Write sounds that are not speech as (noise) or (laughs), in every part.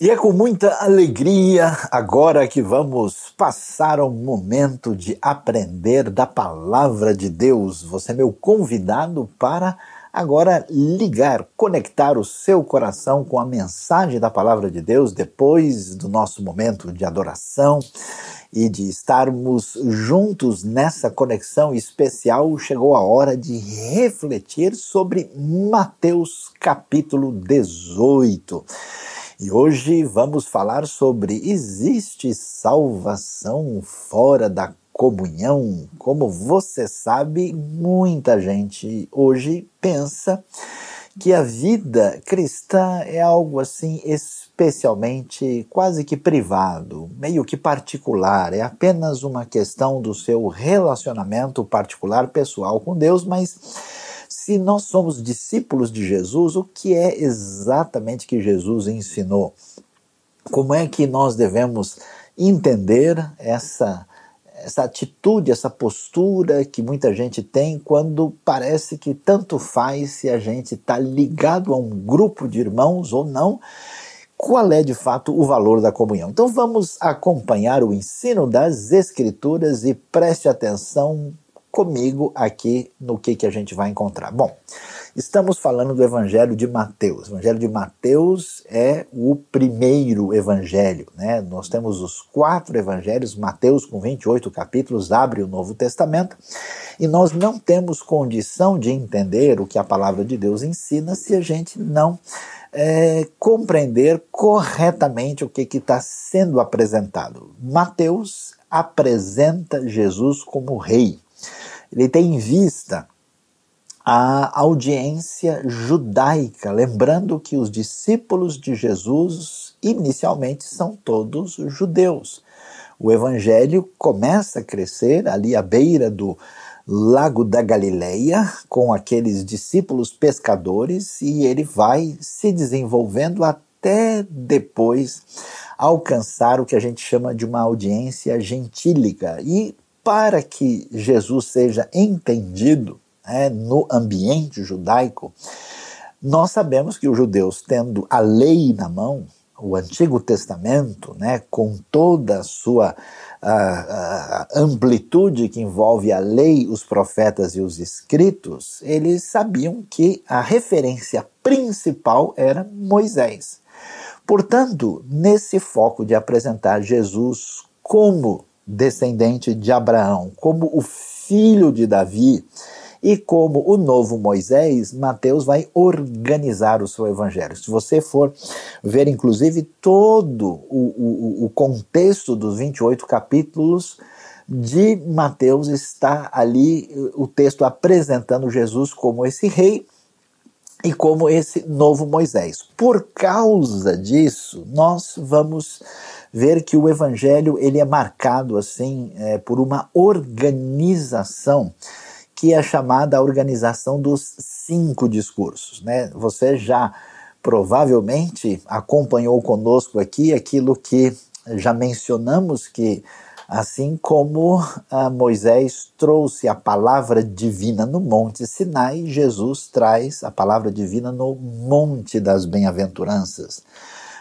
E é com muita alegria agora que vamos passar um momento de aprender da palavra de Deus. Você é meu convidado para agora ligar, conectar o seu coração com a mensagem da palavra de Deus depois do nosso momento de adoração e de estarmos juntos nessa conexão especial. Chegou a hora de refletir sobre Mateus capítulo 18. E hoje vamos falar sobre existe salvação fora da comunhão? Como você sabe, muita gente hoje pensa que a vida cristã é algo assim especialmente quase que privado, meio que particular, é apenas uma questão do seu relacionamento particular pessoal com Deus, mas se nós somos discípulos de Jesus, o que é exatamente que Jesus ensinou? Como é que nós devemos entender essa essa atitude, essa postura que muita gente tem quando parece que tanto faz se a gente está ligado a um grupo de irmãos ou não, qual é de fato o valor da comunhão. Então vamos acompanhar o ensino das Escrituras e preste atenção comigo aqui no que, que a gente vai encontrar. Bom, estamos falando do Evangelho de Mateus. O Evangelho de Mateus é o primeiro evangelho, né? Nós temos os quatro evangelhos, Mateus com 28 capítulos abre o Novo Testamento, e nós não temos condição de entender o que a palavra de Deus ensina se a gente não é, compreender corretamente o que está sendo apresentado. Mateus apresenta Jesus como rei ele tem em vista a audiência judaica, lembrando que os discípulos de Jesus inicialmente são todos judeus. O evangelho começa a crescer ali à beira do Lago da Galileia, com aqueles discípulos pescadores, e ele vai se desenvolvendo até depois alcançar o que a gente chama de uma audiência gentílica. E para que Jesus seja entendido né, no ambiente judaico, nós sabemos que os judeus, tendo a lei na mão, o Antigo Testamento, né, com toda a sua a, a amplitude que envolve a lei, os profetas e os escritos, eles sabiam que a referência principal era Moisés. Portanto, nesse foco de apresentar Jesus como descendente de Abraão, como o filho de Davi e como o novo Moisés, Mateus vai organizar o seu evangelho. Se você for ver, inclusive, todo o, o, o contexto dos 28 capítulos de Mateus, está ali o texto apresentando Jesus como esse rei e como esse novo Moisés. Por causa disso, nós vamos ver que o evangelho ele é marcado assim é, por uma organização que é chamada a organização dos cinco discursos. Né? Você já provavelmente acompanhou conosco aqui aquilo que já mencionamos que assim como ah, Moisés trouxe a palavra divina no Monte Sinai, Jesus traz a palavra divina no Monte das Bem-aventuranças.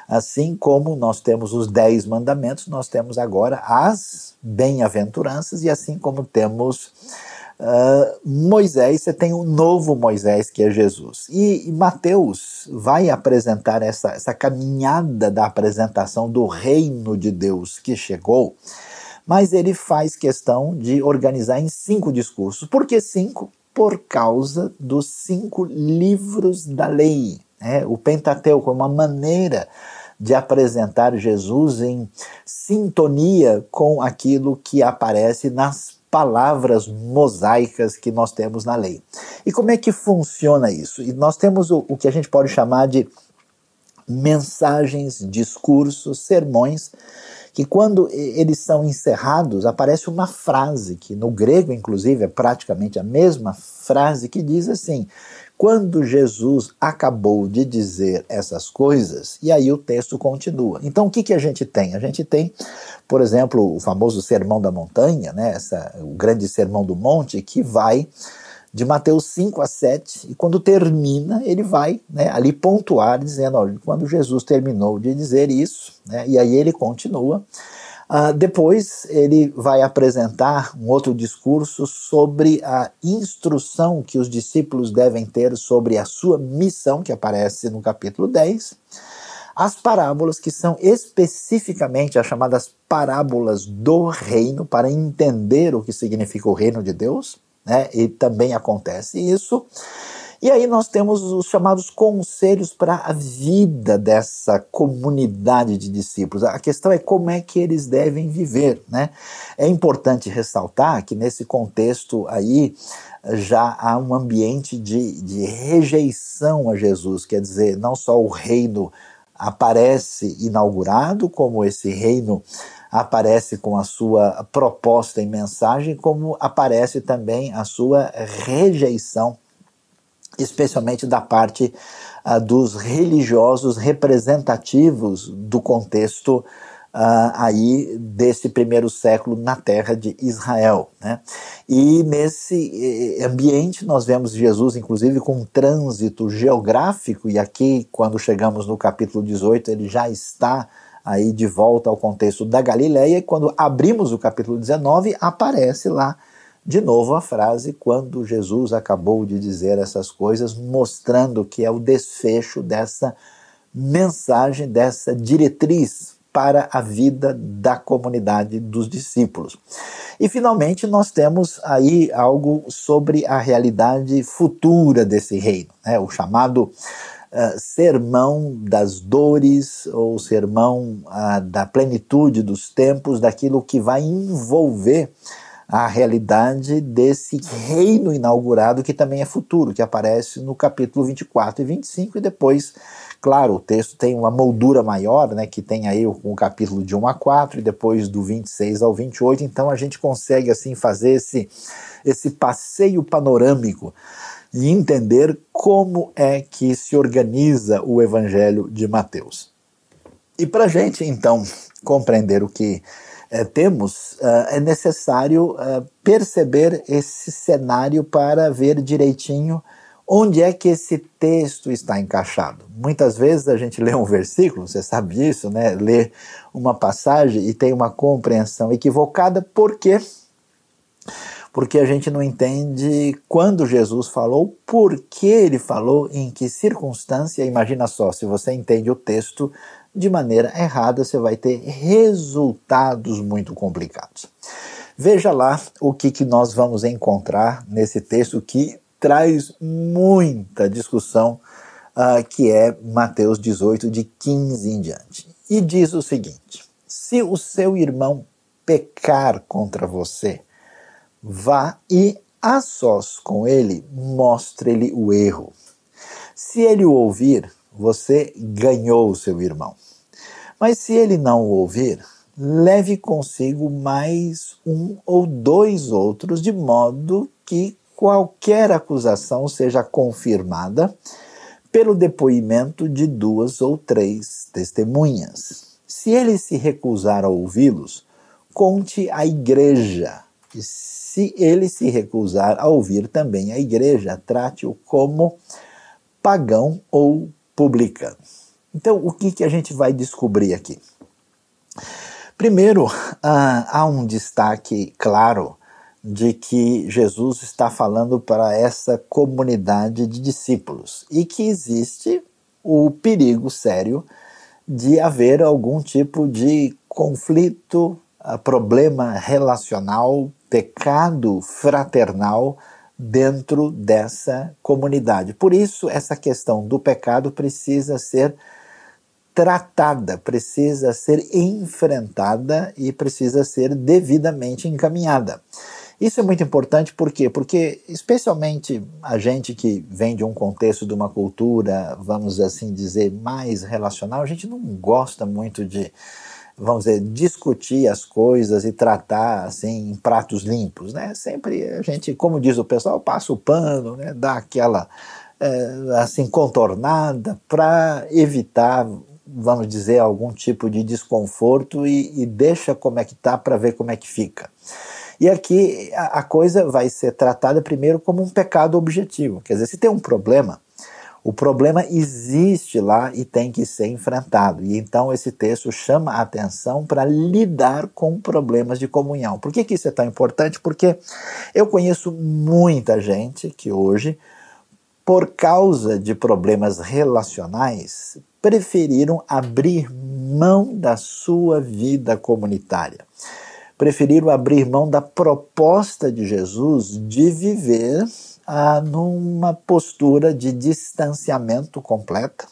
Assim como nós temos os dez mandamentos, nós temos agora as bem-aventuranças, e assim como temos uh, Moisés, você tem o um novo Moisés, que é Jesus. E, e Mateus vai apresentar essa, essa caminhada da apresentação do reino de Deus que chegou, mas ele faz questão de organizar em cinco discursos. Por que cinco? Por causa dos cinco livros da lei. Né? O Pentateuco é uma maneira de apresentar Jesus em sintonia com aquilo que aparece nas palavras mosaicas que nós temos na lei. E como é que funciona isso? E nós temos o, o que a gente pode chamar de mensagens, discursos, sermões, que quando eles são encerrados, aparece uma frase, que no grego, inclusive, é praticamente a mesma frase, que diz assim: quando Jesus acabou de dizer essas coisas, e aí o texto continua. Então o que, que a gente tem? A gente tem, por exemplo, o famoso Sermão da Montanha, né, essa, o grande Sermão do Monte, que vai de Mateus 5 a 7, e quando termina, ele vai né, ali pontuar, dizendo: olha, quando Jesus terminou de dizer isso, né, e aí ele continua. Uh, depois ele vai apresentar um outro discurso sobre a instrução que os discípulos devem ter sobre a sua missão, que aparece no capítulo 10. As parábolas, que são especificamente as chamadas parábolas do reino, para entender o que significa o reino de Deus, né? e também acontece isso. E aí nós temos os chamados conselhos para a vida dessa comunidade de discípulos. A questão é como é que eles devem viver, né? É importante ressaltar que nesse contexto aí já há um ambiente de, de rejeição a Jesus, quer dizer, não só o reino aparece inaugurado, como esse reino aparece com a sua proposta e mensagem, como aparece também a sua rejeição especialmente da parte uh, dos religiosos representativos do contexto uh, aí desse primeiro século na terra de Israel. Né? E nesse eh, ambiente nós vemos Jesus, inclusive, com um trânsito geográfico, e aqui, quando chegamos no capítulo 18, ele já está aí de volta ao contexto da Galileia, e quando abrimos o capítulo 19, aparece lá de novo a frase quando Jesus acabou de dizer essas coisas, mostrando que é o desfecho dessa mensagem, dessa diretriz para a vida da comunidade dos discípulos. E finalmente nós temos aí algo sobre a realidade futura desse reino, né? o chamado uh, sermão das dores ou sermão uh, da plenitude dos tempos, daquilo que vai envolver a realidade desse reino inaugurado que também é futuro, que aparece no capítulo 24 e 25 e depois, claro, o texto tem uma moldura maior, né, que tem aí o, o capítulo de 1 a 4 e depois do 26 ao 28, então a gente consegue assim fazer esse esse passeio panorâmico e entender como é que se organiza o evangelho de Mateus. E para a gente, então, compreender o que é, temos, uh, é necessário uh, perceber esse cenário para ver direitinho onde é que esse texto está encaixado. Muitas vezes a gente lê um versículo, você sabe disso, né? Lê uma passagem e tem uma compreensão equivocada, por quê? Porque a gente não entende quando Jesus falou, por que ele falou, em que circunstância. Imagina só, se você entende o texto de maneira errada, você vai ter resultados muito complicados. Veja lá o que, que nós vamos encontrar nesse texto que traz muita discussão, uh, que é Mateus 18, de 15 em diante. E diz o seguinte: se o seu irmão pecar contra você, vá e a sós com ele, mostre-lhe o erro. Se ele o ouvir, você ganhou o seu irmão. Mas se ele não o ouvir, leve consigo mais um ou dois outros, de modo que qualquer acusação seja confirmada pelo depoimento de duas ou três testemunhas. Se ele se recusar a ouvi-los, conte à igreja. E se ele se recusar a ouvir também a igreja, trate-o como pagão ou publicano. Então, o que, que a gente vai descobrir aqui? Primeiro, ah, há um destaque claro de que Jesus está falando para essa comunidade de discípulos e que existe o perigo sério de haver algum tipo de conflito, ah, problema relacional, pecado fraternal dentro dessa comunidade. Por isso, essa questão do pecado precisa ser tratada, precisa ser enfrentada e precisa ser devidamente encaminhada. Isso é muito importante por quê? Porque, especialmente a gente que vem de um contexto de uma cultura, vamos assim dizer, mais relacional, a gente não gosta muito de, vamos dizer, discutir as coisas e tratar assim em pratos limpos, né? Sempre a gente, como diz o pessoal, passa o pano, né? Dá aquela é, assim contornada para evitar vamos dizer, algum tipo de desconforto e, e deixa como é que tá para ver como é que fica. E aqui a, a coisa vai ser tratada primeiro como um pecado objetivo. Quer dizer, se tem um problema, o problema existe lá e tem que ser enfrentado. E então esse texto chama a atenção para lidar com problemas de comunhão. Por que, que isso é tão importante? Porque eu conheço muita gente que hoje, por causa de problemas relacionais, preferiram abrir mão da sua vida comunitária. Preferiram abrir mão da proposta de Jesus de viver ah, numa postura de distanciamento completa,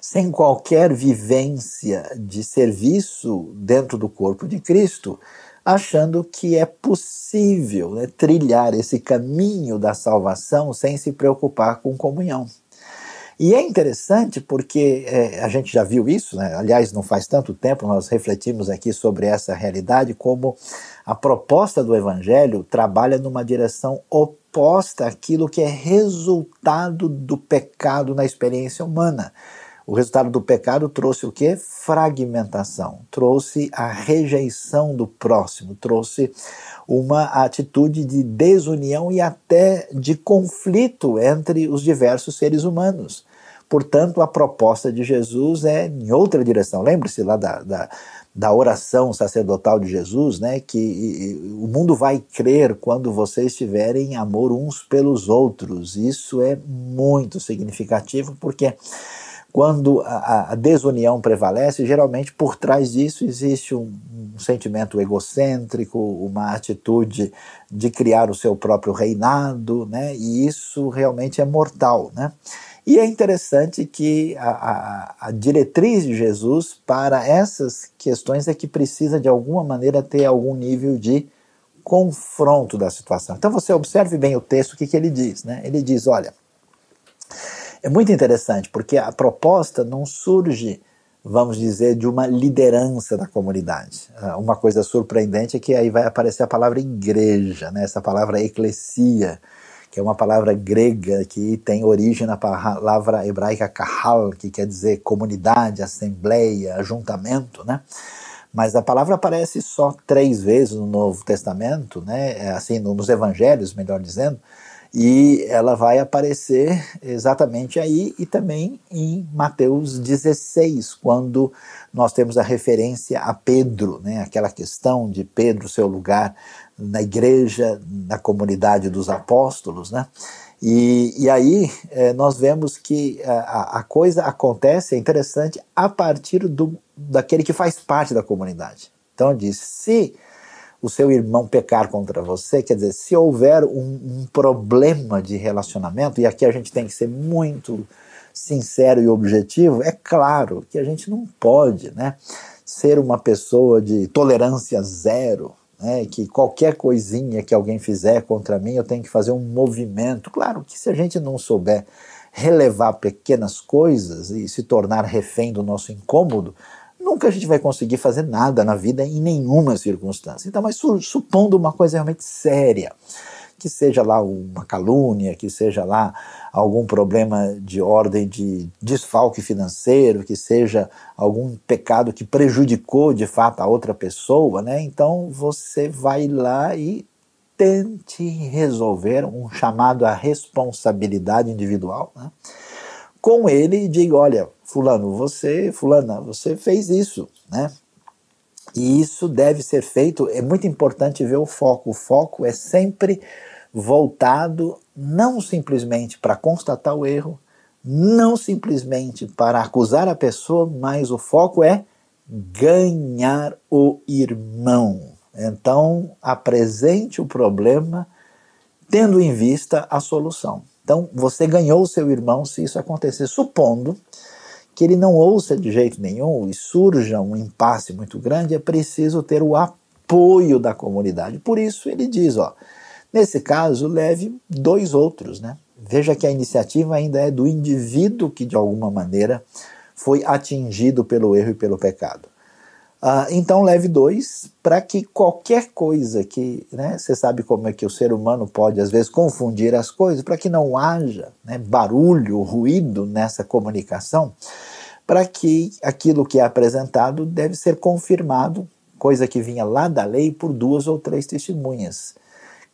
sem qualquer vivência de serviço dentro do corpo de Cristo, achando que é possível né, trilhar esse caminho da salvação sem se preocupar com comunhão. E é interessante porque é, a gente já viu isso, né? aliás, não faz tanto tempo nós refletimos aqui sobre essa realidade, como a proposta do Evangelho trabalha numa direção oposta àquilo que é resultado do pecado na experiência humana. O resultado do pecado trouxe o que? Fragmentação, trouxe a rejeição do próximo, trouxe uma atitude de desunião e até de conflito entre os diversos seres humanos. Portanto, a proposta de Jesus é em outra direção. Lembre-se lá da, da, da, oração sacerdotal de Jesus, né? Que o mundo vai crer quando vocês tiverem amor uns pelos outros. Isso é muito significativo porque quando a, a desunião prevalece, geralmente por trás disso existe um, um sentimento egocêntrico, uma atitude de criar o seu próprio reinado, né? E isso realmente é mortal, né? E é interessante que a, a, a, diretriz de Jesus para essas questões é que precisa, de alguma maneira, ter algum nível de confronto da situação. Então você observe bem o texto, o que, que ele diz. Né? Ele diz: olha, é muito interessante, porque a proposta não surge, vamos dizer, de uma liderança da comunidade. Ah, uma coisa surpreendente é que aí vai aparecer a palavra igreja, né? essa palavra eclesia que é uma palavra grega que tem origem na palavra hebraica kahal, que quer dizer comunidade, assembleia, ajuntamento, né? Mas a palavra aparece só três vezes no Novo Testamento, né? É assim, nos Evangelhos, melhor dizendo, e ela vai aparecer exatamente aí e também em Mateus 16, quando nós temos a referência a Pedro, né? aquela questão de Pedro, seu lugar na igreja, na comunidade dos apóstolos, né? E, e aí é, nós vemos que a, a, coisa acontece, é interessante, a partir do, daquele que faz parte da comunidade. Então diz, se o seu irmão pecar contra você, quer dizer, se houver um, um problema de relacionamento, e aqui a gente tem que ser muito sincero e objetivo, é claro que a gente não pode né, ser uma pessoa de tolerância zero, né, que qualquer coisinha que alguém fizer contra mim, eu tenho que fazer um movimento. Claro que se a gente não souber relevar pequenas coisas e se tornar refém do nosso incômodo, nunca a gente vai conseguir fazer nada na vida em nenhuma circunstância. Então, mas supondo uma coisa realmente séria, que seja lá uma calúnia, que seja lá algum problema de ordem de desfalque financeiro, que seja algum pecado que prejudicou de fato a outra pessoa, né? Então você vai lá e tente resolver um chamado à responsabilidade individual, né? Com ele e diga, olha, fulano, você, fulana, você fez isso, né? E isso deve ser feito, é muito importante ver o foco. O foco é sempre voltado não simplesmente para constatar o erro, não simplesmente para acusar a pessoa, mas o foco é ganhar o irmão. Então, apresente o problema tendo em vista a solução. Então, você ganhou o seu irmão se isso acontecer, supondo que ele não ouça de jeito nenhum e surja um impasse muito grande, é preciso ter o apoio da comunidade. Por isso ele diz, ó, Nesse caso, leve dois outros, né? Veja que a iniciativa ainda é do indivíduo que, de alguma maneira, foi atingido pelo erro e pelo pecado. Uh, então, leve dois para que qualquer coisa que, né, você sabe como é que o ser humano pode, às vezes, confundir as coisas, para que não haja né, barulho, ruído nessa comunicação, para que aquilo que é apresentado deve ser confirmado coisa que vinha lá da lei por duas ou três testemunhas.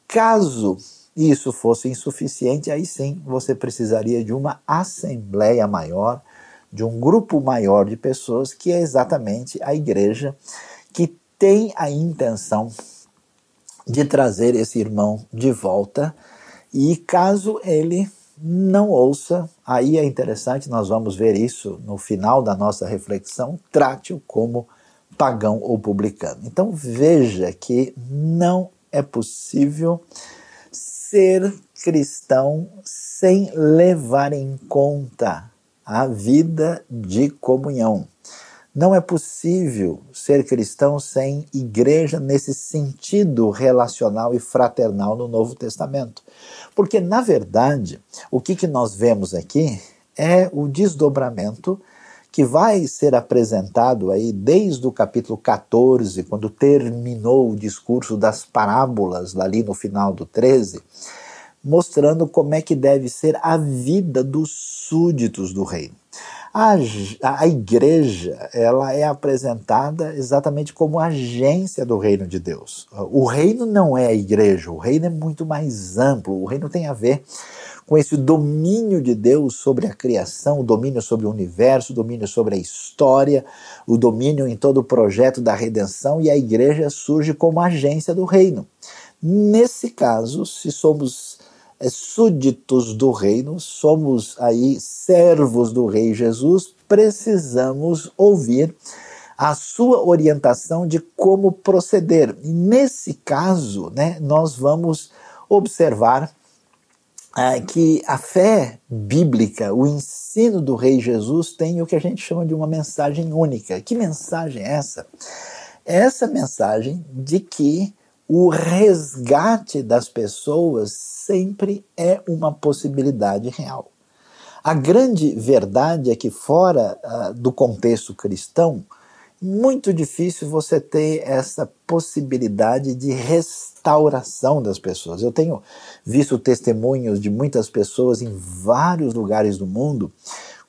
Caso isso fosse insuficiente, aí sim você precisaria de uma assembleia maior, de um grupo maior de pessoas, que é exatamente a igreja que tem a intenção de trazer esse irmão de volta. E caso ele não ouça, aí é interessante, nós vamos ver isso no final da nossa reflexão, trate-o como pagão ou publicano. Então veja que não é possível ser cristão sem levar em conta a vida de comunhão. Não é possível ser cristão sem igreja nesse sentido relacional e fraternal no Novo Testamento. Porque, na verdade, o que, que nós vemos aqui é o desdobramento que vai ser apresentado aí desde o capítulo 14, quando terminou o discurso das parábolas, ali no final do 13, mostrando como é que deve ser a vida dos súditos do reino. A, a igreja ela é apresentada exatamente como agência do reino de Deus. O reino não é a igreja, o reino é muito mais amplo. O reino tem a ver com esse domínio de Deus sobre a criação, o domínio sobre o universo, o domínio sobre a história, o domínio em todo o projeto da redenção, e a igreja surge como agência do reino. Nesse caso, se somos súditos do reino, somos aí servos do rei Jesus, precisamos ouvir a sua orientação de como proceder. E nesse caso, né, nós vamos observar é, que a fé bíblica, o ensino do Rei Jesus, tem o que a gente chama de uma mensagem única. Que mensagem é essa? Essa mensagem de que o resgate das pessoas sempre é uma possibilidade real. A grande verdade é que, fora uh, do contexto cristão, muito difícil você ter essa possibilidade de restauração das pessoas. Eu tenho visto testemunhos de muitas pessoas em vários lugares do mundo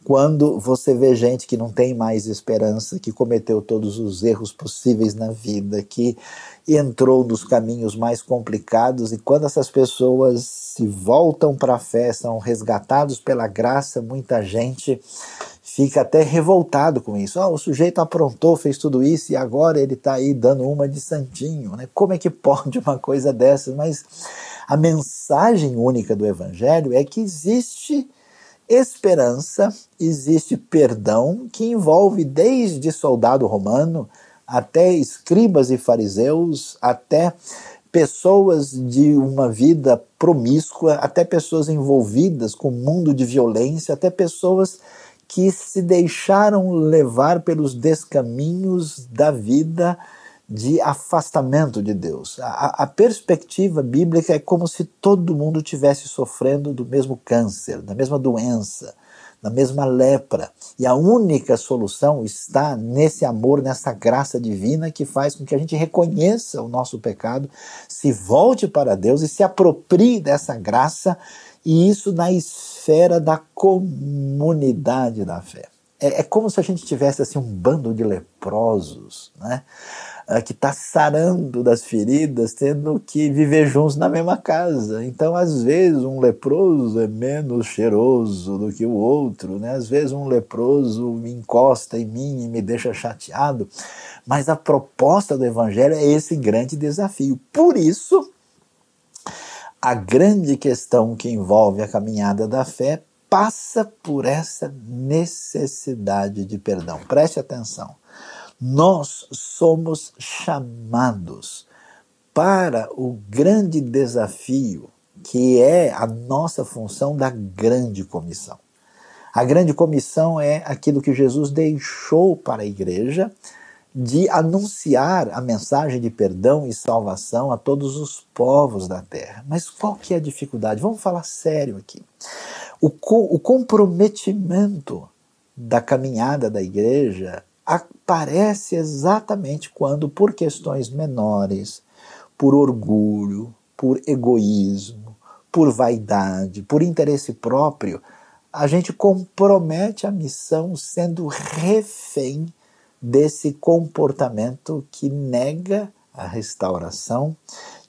quando você vê gente que não tem mais esperança, que cometeu todos os erros possíveis na vida, que entrou nos caminhos mais complicados, e quando essas pessoas se voltam para a fé, são resgatados pela graça, muita gente fica até revoltado com isso. Oh, o sujeito aprontou, fez tudo isso e agora ele está aí dando uma de santinho. Né? Como é que pode uma coisa dessa? Mas a mensagem única do Evangelho é que existe esperança, existe perdão que envolve desde soldado romano até escribas e fariseus, até pessoas de uma vida promíscua, até pessoas envolvidas com o mundo de violência, até pessoas que se deixaram levar pelos descaminhos da vida de afastamento de Deus. A, a, perspectiva bíblica é como se todo mundo tivesse sofrendo do mesmo câncer, da mesma doença, da mesma lepra. E a única solução está nesse amor, nessa graça divina que faz com que a gente reconheça o nosso pecado, se volte para Deus e se aproprie dessa graça e isso na esfera da comunidade da fé. É, é como se a gente tivesse assim um bando de leprosos, né? Que está sarando das feridas, tendo que viver juntos na mesma casa. Então, às vezes, um leproso é menos cheiroso do que o outro, né? às vezes, um leproso me encosta em mim e me deixa chateado. Mas a proposta do Evangelho é esse grande desafio. Por isso, a grande questão que envolve a caminhada da fé passa por essa necessidade de perdão. Preste atenção. Nós somos chamados para o grande desafio que é a nossa função da grande comissão. A grande comissão é aquilo que Jesus deixou para a igreja de anunciar a mensagem de perdão e salvação a todos os povos da terra. Mas qual que é a dificuldade? Vamos falar sério aqui. O, co o comprometimento da caminhada da igreja aparece exatamente quando, por questões menores, por orgulho, por egoísmo, por vaidade, por interesse próprio, a gente compromete a missão sendo refém desse comportamento que nega a restauração,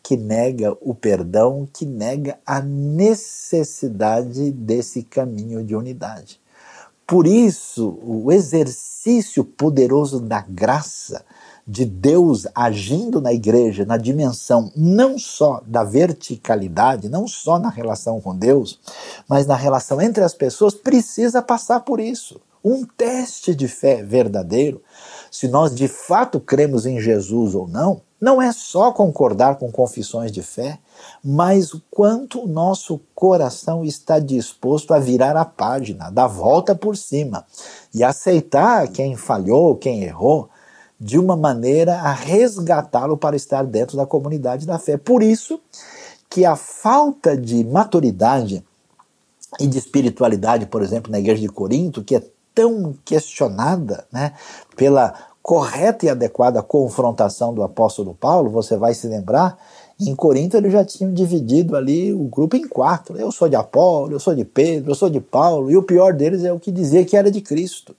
que nega o perdão, que nega a necessidade desse caminho de unidade. Por isso, o exercício poderoso da graça de Deus agindo na igreja na dimensão não só da verticalidade, não só na relação com Deus, mas na relação entre as pessoas, precisa passar por isso. Um teste de fé verdadeiro, se nós de fato cremos em Jesus ou não, não é só concordar com confissões de fé, mas o quanto o nosso coração está disposto a virar a página, dar volta por cima e aceitar quem falhou, quem errou, de uma maneira a resgatá-lo para estar dentro da comunidade da fé. Por isso que a falta de maturidade e de espiritualidade, por exemplo, na igreja de Corinto, que é tão questionada né, pela correta e adequada confrontação do apóstolo Paulo, você vai se lembrar, em Corinto eles já tinham dividido ali o grupo em quatro. Eu sou de Apolo, eu sou de Pedro, eu sou de Paulo, e o pior deles é o que dizia que era de Cristo.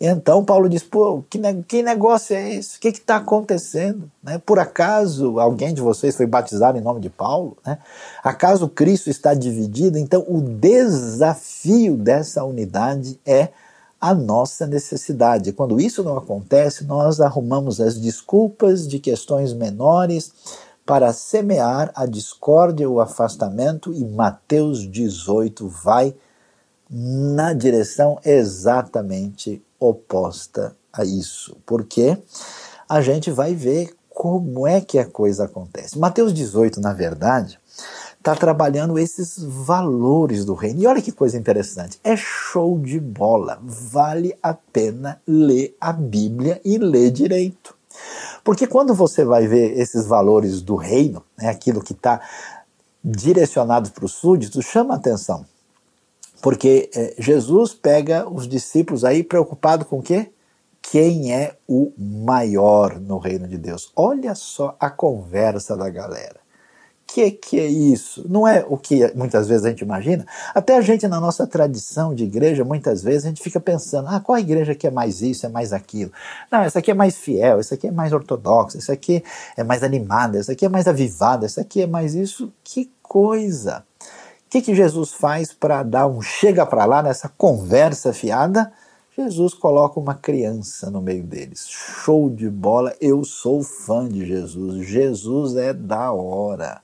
Então Paulo diz: pô, que, ne que negócio é esse? O que está acontecendo? Né? Por acaso alguém de vocês foi batizado em nome de Paulo? Né? Acaso Cristo está dividido? Então o desafio dessa unidade é a nossa necessidade. Quando isso não acontece, nós arrumamos as desculpas de questões menores para semear a discórdia, o afastamento, e Mateus 18 vai na direção exatamente oposta a isso, porque a gente vai ver como é que a coisa acontece. Mateus 18, na verdade, está trabalhando esses valores do reino. E olha que coisa interessante, é show de bola. Vale a pena ler a Bíblia e ler direito. Porque quando você vai ver esses valores do reino, né, aquilo que está direcionado para os súditos, chama atenção. Porque é, Jesus pega os discípulos aí preocupado com o quê? Quem é o maior no reino de Deus? Olha só a conversa da galera. Que que é isso? Não é o que muitas vezes a gente imagina. Até a gente na nossa tradição de igreja, muitas vezes a gente fica pensando: ah, qual igreja que é mais isso, é mais aquilo? Não, essa aqui é mais fiel, essa aqui é mais ortodoxa, essa aqui é mais animada, essa aqui é mais avivada, essa aqui é mais isso. Que coisa! que, que Jesus faz para dar um chega para lá nessa conversa fiada? Jesus coloca uma criança no meio deles. Show de bola, eu sou fã de Jesus. Jesus é da hora.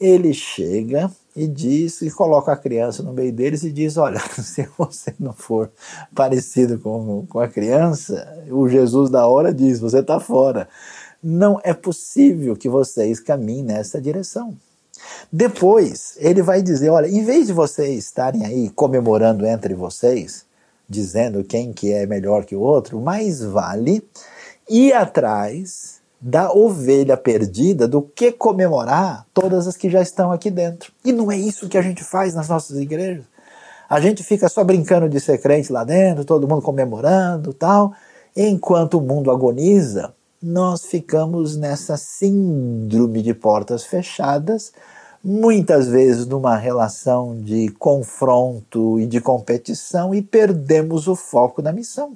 Ele chega e diz e coloca a criança no meio deles e diz: Olha, (laughs) se você não for parecido com, com a criança, o Jesus da hora diz: Você está fora. Não é possível que vocês caminhem nessa direção. Depois, ele vai dizer: olha, em vez de vocês estarem aí comemorando entre vocês, dizendo quem que é melhor que o outro, mais vale ir atrás da ovelha perdida do que comemorar todas as que já estão aqui dentro. E não é isso que a gente faz nas nossas igrejas. A gente fica só brincando de ser crente lá dentro, todo mundo comemorando tal, enquanto o mundo agoniza, nós ficamos nessa síndrome de portas fechadas, muitas vezes numa relação de confronto e de competição e perdemos o foco da missão.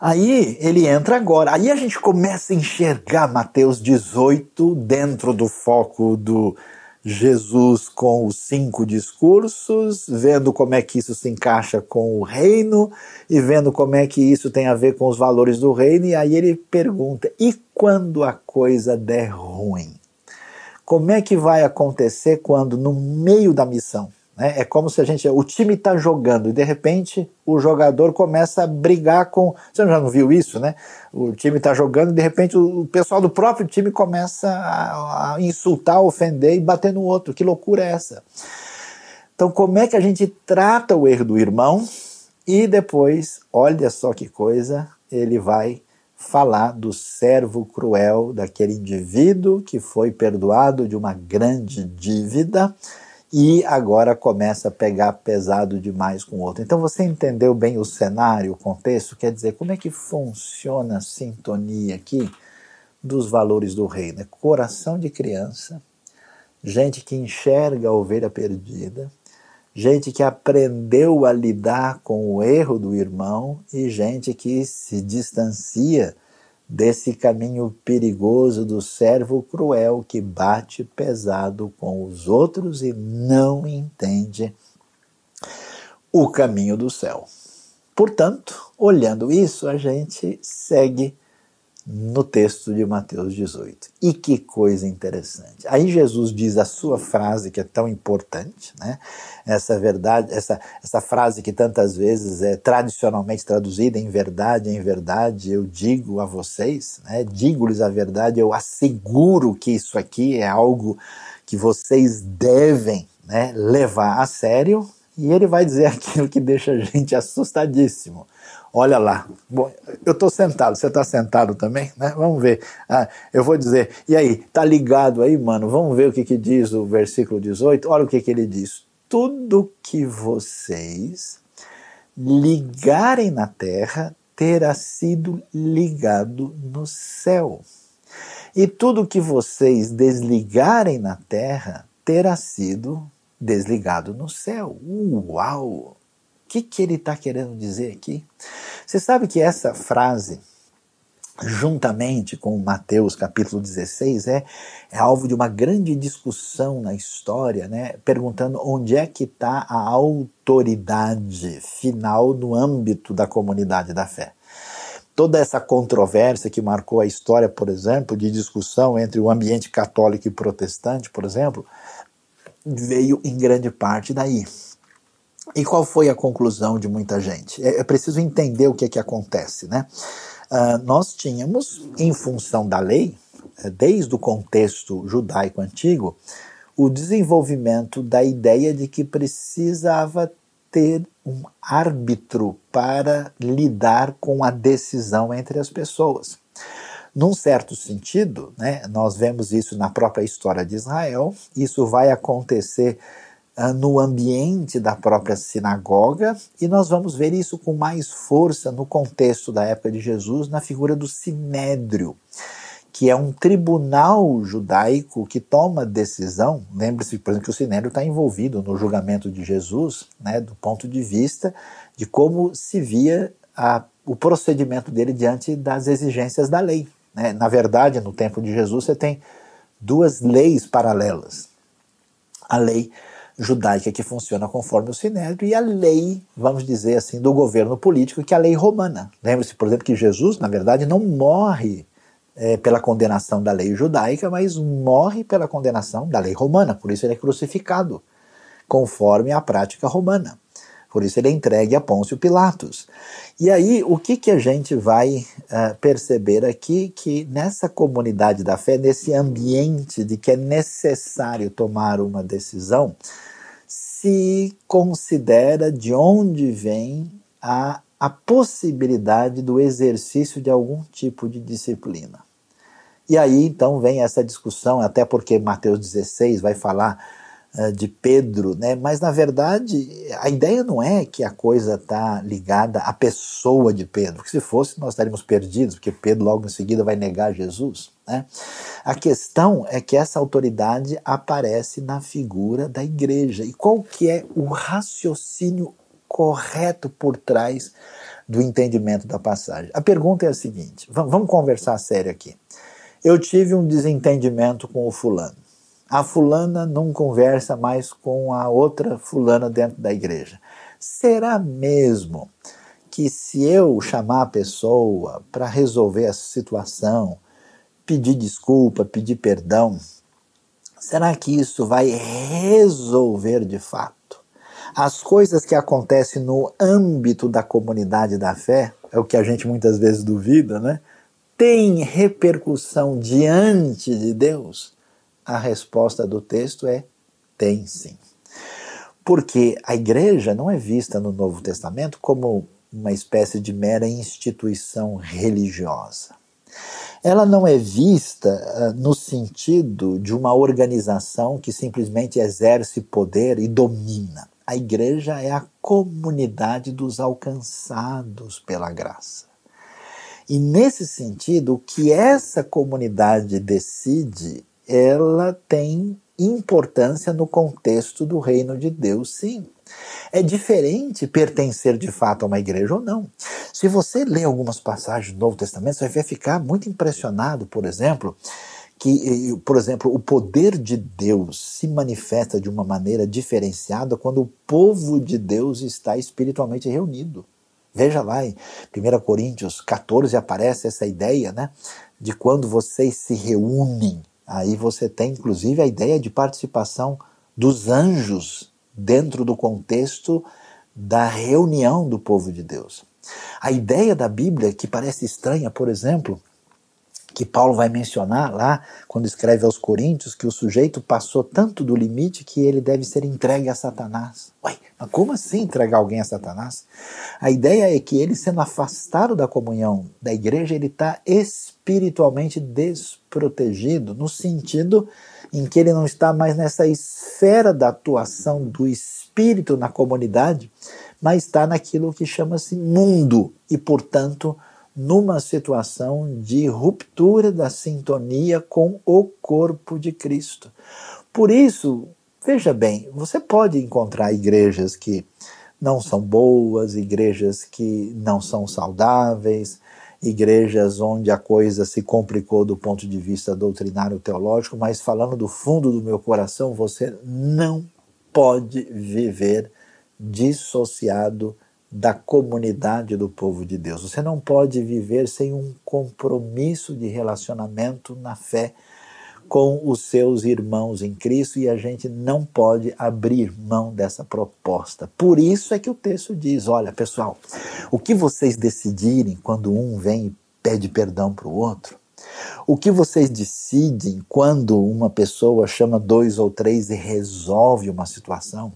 Aí ele entra agora. Aí a gente começa a enxergar Mateus 18 dentro do foco do Jesus com os cinco discursos, vendo como é que isso se encaixa com o reino e vendo como é que isso tem a ver com os valores do reino. E aí ele pergunta: e quando a coisa der ruim? Como é que vai acontecer quando, no meio da missão, né? É como se a gente. O time está jogando e de repente o jogador começa a brigar com. Você já não viu isso, né? O time está jogando e de repente o pessoal do próprio time começa a, a insultar, ofender e bater no outro. Que loucura é essa? Então, como é que a gente trata o erro do irmão e depois, olha só que coisa, ele vai falar do servo cruel, daquele indivíduo que foi perdoado de uma grande dívida e agora começa a pegar pesado demais com o outro. Então você entendeu bem o cenário, o contexto? Quer dizer, como é que funciona a sintonia aqui dos valores do reino? É coração de criança, gente que enxerga a ovelha perdida, gente que aprendeu a lidar com o erro do irmão e gente que se distancia desse caminho perigoso do servo cruel que bate pesado com os outros e não entende o caminho do céu. Portanto, olhando isso, a gente segue no texto de Mateus 18. E que coisa interessante. Aí Jesus diz a sua frase que é tão importante, né? Essa verdade, essa, essa frase que tantas vezes é tradicionalmente traduzida em verdade, em verdade, eu digo a vocês, né? Digo-lhes a verdade, eu asseguro que isso aqui é algo que vocês devem, né, levar a sério. E ele vai dizer (laughs) aquilo que deixa a gente assustadíssimo. Olha lá. Bom, eu estou sentado, você está sentado também? Né? Vamos ver. Ah, eu vou dizer, e aí, tá ligado aí, mano? Vamos ver o que, que diz o versículo 18? Olha o que, que ele diz. Tudo que vocês ligarem na terra terá sido ligado no céu. E tudo que vocês desligarem na terra terá sido desligado no céu. Uau! Que, que ele está querendo dizer aqui? Você sabe que essa frase, juntamente com Mateus capítulo 16, é, é alvo de uma grande discussão na história, né? perguntando onde é que está a autoridade final no âmbito da comunidade da fé toda essa controvérsia que marcou a história, por exemplo, de discussão entre o ambiente católico e protestante, por exemplo, veio em grande parte daí. E qual foi a conclusão de muita gente? É, é preciso entender o que é que acontece, né? Uh, nós tínhamos, em função da lei, eh, desde o contexto judaico antigo, o desenvolvimento da ideia de que precisava ter um árbitro para lidar com a decisão entre as pessoas. Num certo sentido, né, nós vemos isso na própria história de Israel, isso vai acontecer no ambiente da própria sinagoga, e nós vamos ver isso com mais força no contexto da época de Jesus, na figura do sinédrio, que é um tribunal judaico que toma decisão. Lembre-se, por exemplo, que o sinédrio está envolvido no julgamento de Jesus, né, do ponto de vista de como se via a, o procedimento dele diante das exigências da lei. Né? Na verdade, no tempo de Jesus, você tem duas leis paralelas. A lei judaica que funciona conforme o Sinédrio e a lei, vamos dizer assim, do governo político, que é a lei romana. Lembre-se, por exemplo, que Jesus, na verdade, não morre é, pela condenação da lei judaica, mas morre pela condenação da lei romana, por isso ele é crucificado, conforme a prática romana. Por isso ele é entregue a Pôncio Pilatos. E aí, o que, que a gente vai uh, perceber aqui? Que nessa comunidade da fé, nesse ambiente de que é necessário tomar uma decisão, se considera de onde vem a, a possibilidade do exercício de algum tipo de disciplina. E aí então vem essa discussão, até porque Mateus 16 vai falar de Pedro, né? mas na verdade a ideia não é que a coisa está ligada à pessoa de Pedro, porque se fosse nós estaríamos perdidos, porque Pedro logo em seguida vai negar Jesus. Né? A questão é que essa autoridade aparece na figura da igreja. E qual que é o raciocínio correto por trás do entendimento da passagem? A pergunta é a seguinte: vamos conversar sério aqui. Eu tive um desentendimento com o fulano. A fulana não conversa mais com a outra fulana dentro da igreja. Será mesmo que se eu chamar a pessoa para resolver essa situação, pedir desculpa, pedir perdão, será que isso vai resolver de fato? As coisas que acontecem no âmbito da comunidade da fé, é o que a gente muitas vezes duvida, né? Tem repercussão diante de Deus? A resposta do texto é: tem sim. Porque a igreja não é vista no Novo Testamento como uma espécie de mera instituição religiosa ela não é vista uh, no sentido de uma organização que simplesmente exerce poder e domina. A igreja é a comunidade dos alcançados pela graça. E nesse sentido, o que essa comunidade decide, ela tem importância no contexto do reino de Deus, sim. É diferente pertencer de fato a uma igreja ou não. Se você lê algumas passagens do Novo Testamento, você vai ficar muito impressionado, por exemplo, que, por exemplo, o poder de Deus se manifesta de uma maneira diferenciada quando o povo de Deus está espiritualmente reunido. Veja lá em 1 Coríntios 14 aparece essa ideia, né? De quando vocês se reúnem. Aí você tem inclusive a ideia de participação dos anjos dentro do contexto da reunião do povo de Deus. A ideia da Bíblia, que parece estranha, por exemplo, que Paulo vai mencionar lá, quando escreve aos Coríntios, que o sujeito passou tanto do limite que ele deve ser entregue a Satanás. Ué, mas como assim entregar alguém a Satanás? A ideia é que ele, sendo afastado da comunhão da igreja, ele está espiritualmente desprotegido, no sentido em que ele não está mais nessa esfera da atuação do espírito na comunidade, mas está naquilo que chama-se mundo e, portanto, numa situação de ruptura da sintonia com o corpo de Cristo. Por isso, veja bem, você pode encontrar igrejas que não são boas, igrejas que não são saudáveis, igrejas onde a coisa se complicou do ponto de vista doutrinário teológico, mas falando do fundo do meu coração, você não pode viver dissociado da comunidade do povo de Deus. Você não pode viver sem um compromisso de relacionamento na fé com os seus irmãos em Cristo e a gente não pode abrir mão dessa proposta. Por isso é que o texto diz: olha, pessoal, o que vocês decidirem quando um vem e pede perdão para o outro, o que vocês decidem quando uma pessoa chama dois ou três e resolve uma situação?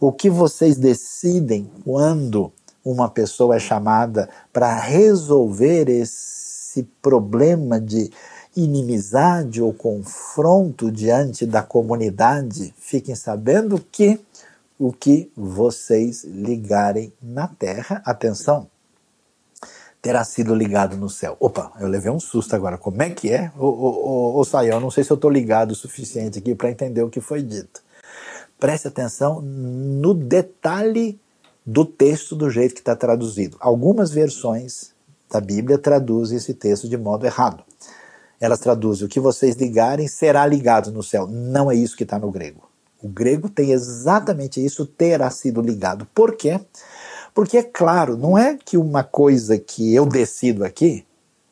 O que vocês decidem quando uma pessoa é chamada para resolver esse problema de inimizade ou confronto diante da comunidade, fiquem sabendo que o que vocês ligarem na terra, atenção, terá sido ligado no céu. Opa, eu levei um susto agora. Como é que é? Ô, ô, ô, Sayão, não sei se eu estou ligado o suficiente aqui para entender o que foi dito. Preste atenção no detalhe do texto do jeito que está traduzido. Algumas versões da Bíblia traduzem esse texto de modo errado. Elas traduzem o que vocês ligarem será ligado no céu. Não é isso que está no grego. O grego tem exatamente isso, terá sido ligado. Por quê? Porque é claro, não é que uma coisa que eu decido aqui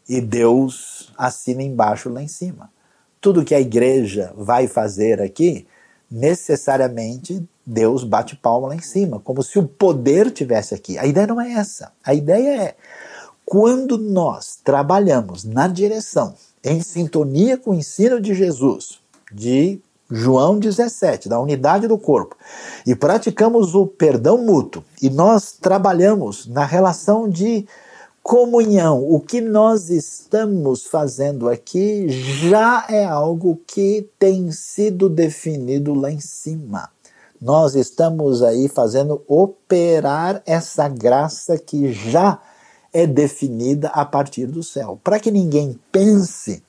e Deus assina embaixo lá em cima. Tudo que a igreja vai fazer aqui, necessariamente Deus bate palma lá em cima, como se o poder tivesse aqui. A ideia não é essa. A ideia é quando nós trabalhamos na direção, em sintonia com o ensino de Jesus, de João 17, da unidade do corpo, e praticamos o perdão mútuo, e nós trabalhamos na relação de comunhão, o que nós estamos fazendo aqui já é algo que tem sido definido lá em cima nós estamos aí fazendo operar essa graça que já é definida a partir do céu. Para que ninguém pense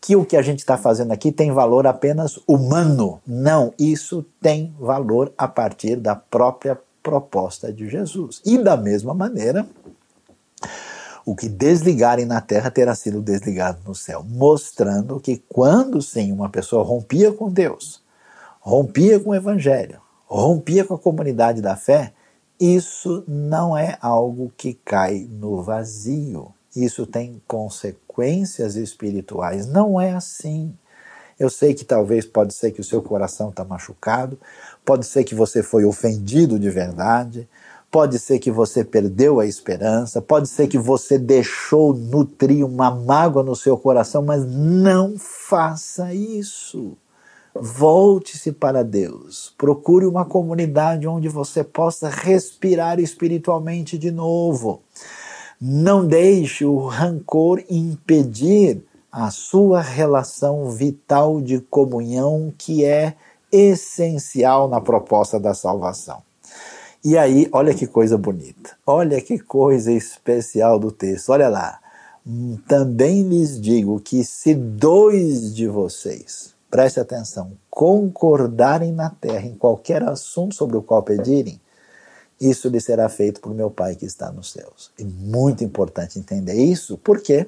que o que a gente está fazendo aqui tem valor apenas humano. Não, isso tem valor a partir da própria proposta de Jesus. E da mesma maneira, o que desligarem na terra terá sido desligado no céu, mostrando que quando sim uma pessoa rompia com Deus, rompia com o evangelho, rompia com a comunidade da fé, isso não é algo que cai no vazio. Isso tem consequências espirituais. Não é assim. Eu sei que talvez pode ser que o seu coração está machucado, pode ser que você foi ofendido de verdade, pode ser que você perdeu a esperança, pode ser que você deixou nutrir uma mágoa no seu coração, mas não faça isso. Volte-se para Deus. Procure uma comunidade onde você possa respirar espiritualmente de novo. Não deixe o rancor impedir a sua relação vital de comunhão, que é essencial na proposta da salvação. E aí, olha que coisa bonita, olha que coisa especial do texto, olha lá. Também lhes digo que se dois de vocês preste atenção, concordarem na terra em qualquer assunto sobre o qual pedirem, isso lhe será feito por meu Pai que está nos céus. É muito importante entender isso, por quê?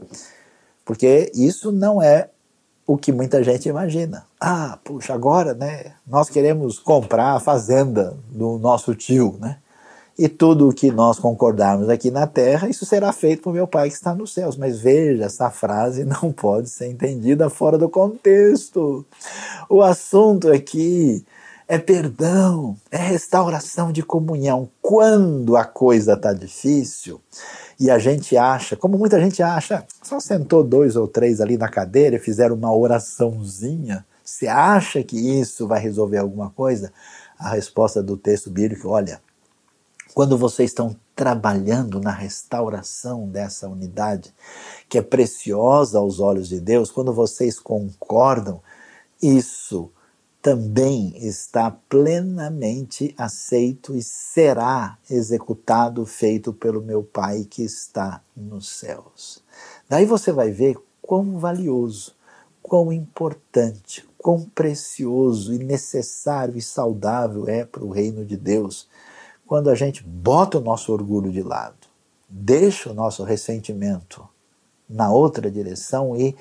Porque isso não é o que muita gente imagina. Ah, puxa, agora, né, nós queremos comprar a fazenda do nosso tio, né? E tudo o que nós concordarmos aqui na terra, isso será feito por meu Pai que está nos céus. Mas veja, essa frase (laughs) não pode ser entendida fora do contexto. O assunto aqui é perdão, é restauração de comunhão. Quando a coisa está difícil e a gente acha, como muita gente acha, só sentou dois ou três ali na cadeira e fizeram uma oraçãozinha, você acha que isso vai resolver alguma coisa? A resposta do texto bíblico, olha, quando vocês estão trabalhando na restauração dessa unidade, que é preciosa aos olhos de Deus, quando vocês concordam, isso também está plenamente aceito e será executado, feito pelo meu Pai que está nos céus. Daí você vai ver quão valioso, quão importante, quão precioso e necessário e saudável é para o reino de Deus quando a gente bota o nosso orgulho de lado, deixa o nosso ressentimento na outra direção e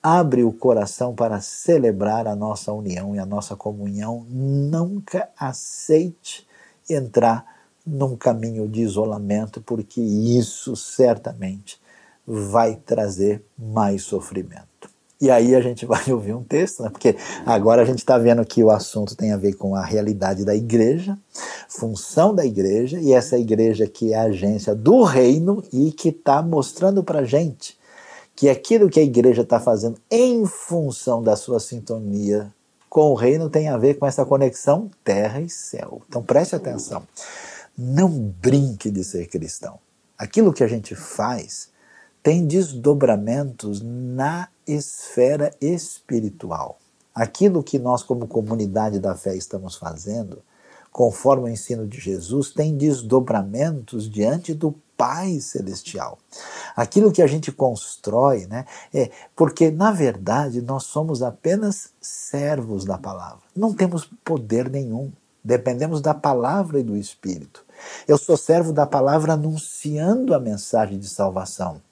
abre o coração para celebrar a nossa união e a nossa comunhão. Nunca aceite entrar num caminho de isolamento, porque isso certamente vai trazer mais sofrimento. E aí a gente (laughs) vai ouvir um texto, né? porque agora a gente está vendo que o assunto tem a ver com a realidade da igreja, função da igreja, e essa igreja que é a agência do reino e que está mostrando para gente que aquilo que a igreja está fazendo em função da sua sintonia com o reino tem a ver com essa conexão terra e céu. Então preste atenção. Não brinque de ser cristão. Aquilo que a gente faz tem desdobramentos na esfera espiritual. Aquilo que nós, como comunidade da fé, estamos fazendo, conforme o ensino de Jesus, tem desdobramentos diante do Pai Celestial. Aquilo que a gente constrói, né? É porque, na verdade, nós somos apenas servos da palavra. Não temos poder nenhum. Dependemos da palavra e do Espírito. Eu sou servo da palavra anunciando a mensagem de salvação.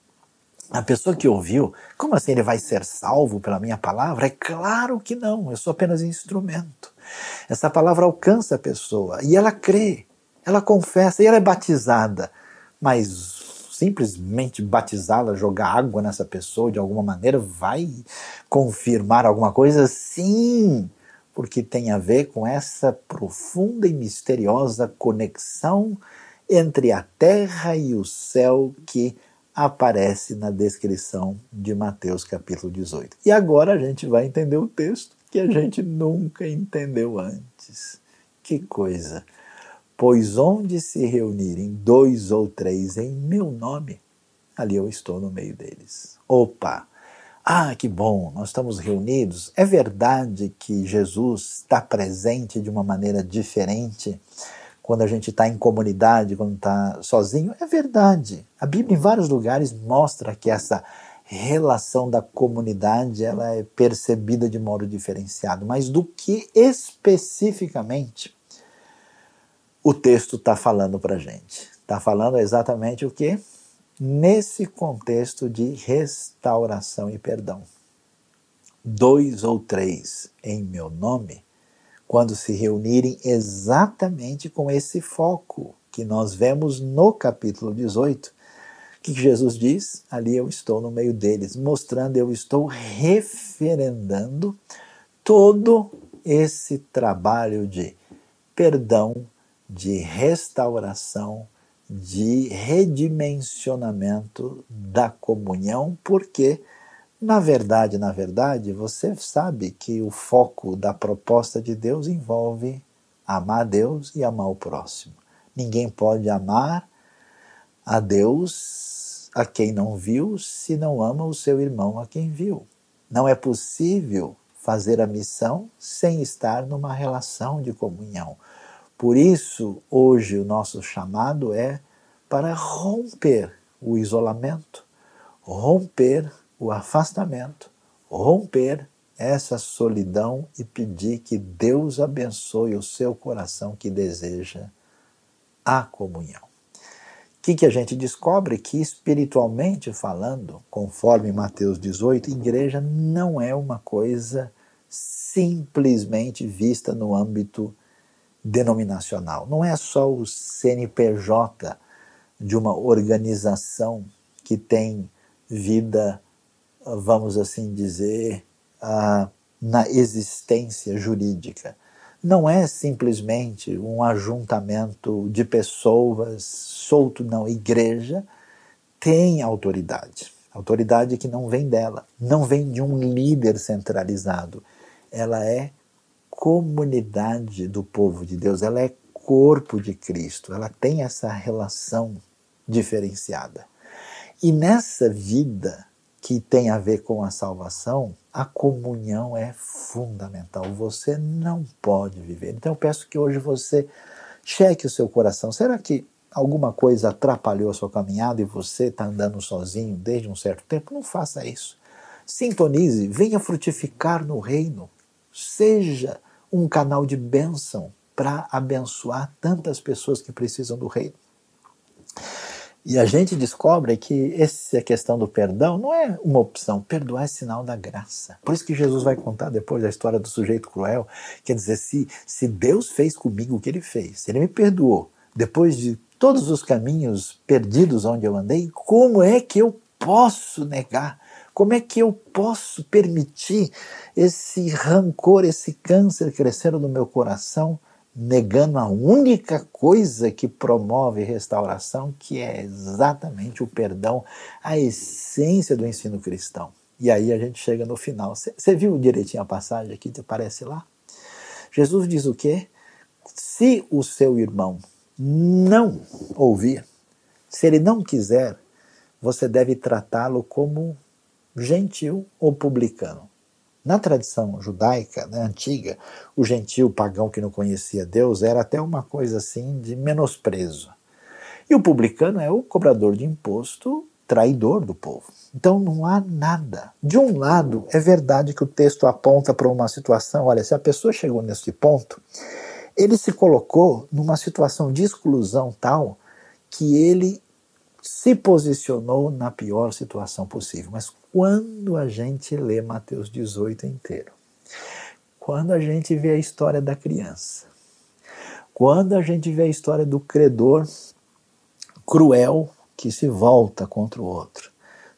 A pessoa que ouviu, como assim ele vai ser salvo pela minha palavra? É claro que não, eu sou apenas instrumento. Essa palavra alcança a pessoa e ela crê, ela confessa e ela é batizada. Mas simplesmente batizá-la, jogar água nessa pessoa de alguma maneira vai confirmar alguma coisa? Sim, porque tem a ver com essa profunda e misteriosa conexão entre a terra e o céu que aparece na descrição de Mateus capítulo 18. E agora a gente vai entender o texto que a gente nunca entendeu antes. Que coisa! Pois onde se reunirem dois ou três em meu nome, ali eu estou no meio deles. Opa! Ah, que bom, nós estamos reunidos. É verdade que Jesus está presente de uma maneira diferente quando a gente está em comunidade, quando está sozinho, é verdade. A Bíblia em vários lugares mostra que essa relação da comunidade ela é percebida de modo diferenciado. Mas do que especificamente o texto está falando para a gente? Está falando exatamente o que? Nesse contexto de restauração e perdão. Dois ou três em meu nome quando se reunirem exatamente com esse foco que nós vemos no capítulo 18. O que Jesus diz? Ali eu estou no meio deles, mostrando eu estou referendando todo esse trabalho de perdão, de restauração, de redimensionamento da comunhão, porque na verdade, na verdade, você sabe que o foco da proposta de Deus envolve amar Deus e amar o próximo. Ninguém pode amar a Deus a quem não viu se não ama o seu irmão a quem viu. Não é possível fazer a missão sem estar numa relação de comunhão. Por isso, hoje o nosso chamado é para romper o isolamento, romper o afastamento, romper essa solidão e pedir que Deus abençoe o seu coração que deseja a comunhão. O que, que a gente descobre? Que espiritualmente falando, conforme Mateus 18, igreja não é uma coisa simplesmente vista no âmbito denominacional. Não é só o CNPJ de uma organização que tem vida, vamos assim dizer, na existência jurídica. Não é simplesmente um ajuntamento de pessoas solto, não. Igreja tem autoridade. Autoridade que não vem dela, não vem de um líder centralizado. Ela é comunidade do povo de Deus, ela é corpo de Cristo, ela tem essa relação diferenciada. E nessa vida que tem a ver com a salvação, a comunhão é fundamental. Você não pode viver. Então eu peço que hoje você cheque o seu coração. Será que alguma coisa atrapalhou a sua caminhada e você está andando sozinho desde um certo tempo? Não faça isso. Sintonize, venha frutificar no reino. Seja um canal de bênção para abençoar tantas pessoas que precisam do reino. E a gente descobre que essa questão do perdão não é uma opção. Perdoar é sinal da graça. Por isso que Jesus vai contar depois da história do sujeito cruel. Quer dizer, se, se Deus fez comigo o que ele fez, ele me perdoou, depois de todos os caminhos perdidos onde eu andei, como é que eu posso negar? Como é que eu posso permitir esse rancor, esse câncer crescer no meu coração? Negando a única coisa que promove restauração, que é exatamente o perdão, a essência do ensino cristão. E aí a gente chega no final. Você viu direitinho a passagem aqui aparece lá? Jesus diz o quê? Se o seu irmão não ouvir, se ele não quiser, você deve tratá-lo como gentil ou publicano. Na tradição judaica né, antiga, o gentil pagão que não conhecia Deus era até uma coisa assim de menosprezo. E o publicano é o cobrador de imposto, traidor do povo. Então não há nada. De um lado, é verdade que o texto aponta para uma situação, olha, se a pessoa chegou nesse ponto, ele se colocou numa situação de exclusão tal que ele se posicionou na pior situação possível. Mas quando a gente lê Mateus 18 inteiro, quando a gente vê a história da criança, quando a gente vê a história do credor cruel que se volta contra o outro,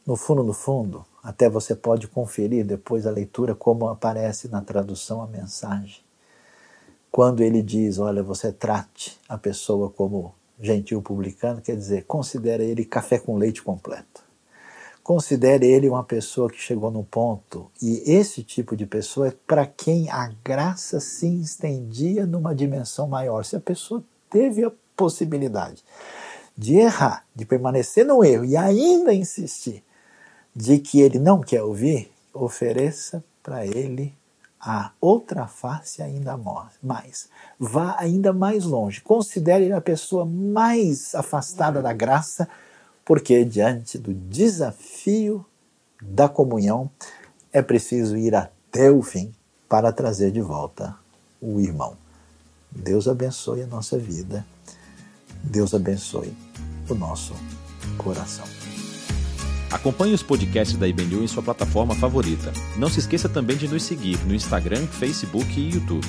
no fundo, no fundo, até você pode conferir depois a leitura como aparece na tradução a mensagem. Quando ele diz, olha, você trate a pessoa como gentil publicano, quer dizer, considere ele café com leite completo. Considere ele uma pessoa que chegou no ponto, e esse tipo de pessoa é para quem a graça se estendia numa dimensão maior. Se a pessoa teve a possibilidade de errar, de permanecer no erro e ainda insistir de que ele não quer ouvir, ofereça para ele a outra face ainda mais. Vá ainda mais longe. Considere a pessoa mais afastada da graça, porque diante do desafio da comunhão é preciso ir até o fim para trazer de volta o irmão. Deus abençoe a nossa vida. Deus abençoe o nosso coração. Acompanhe os podcasts da IBNU em sua plataforma favorita. Não se esqueça também de nos seguir no Instagram, Facebook e YouTube.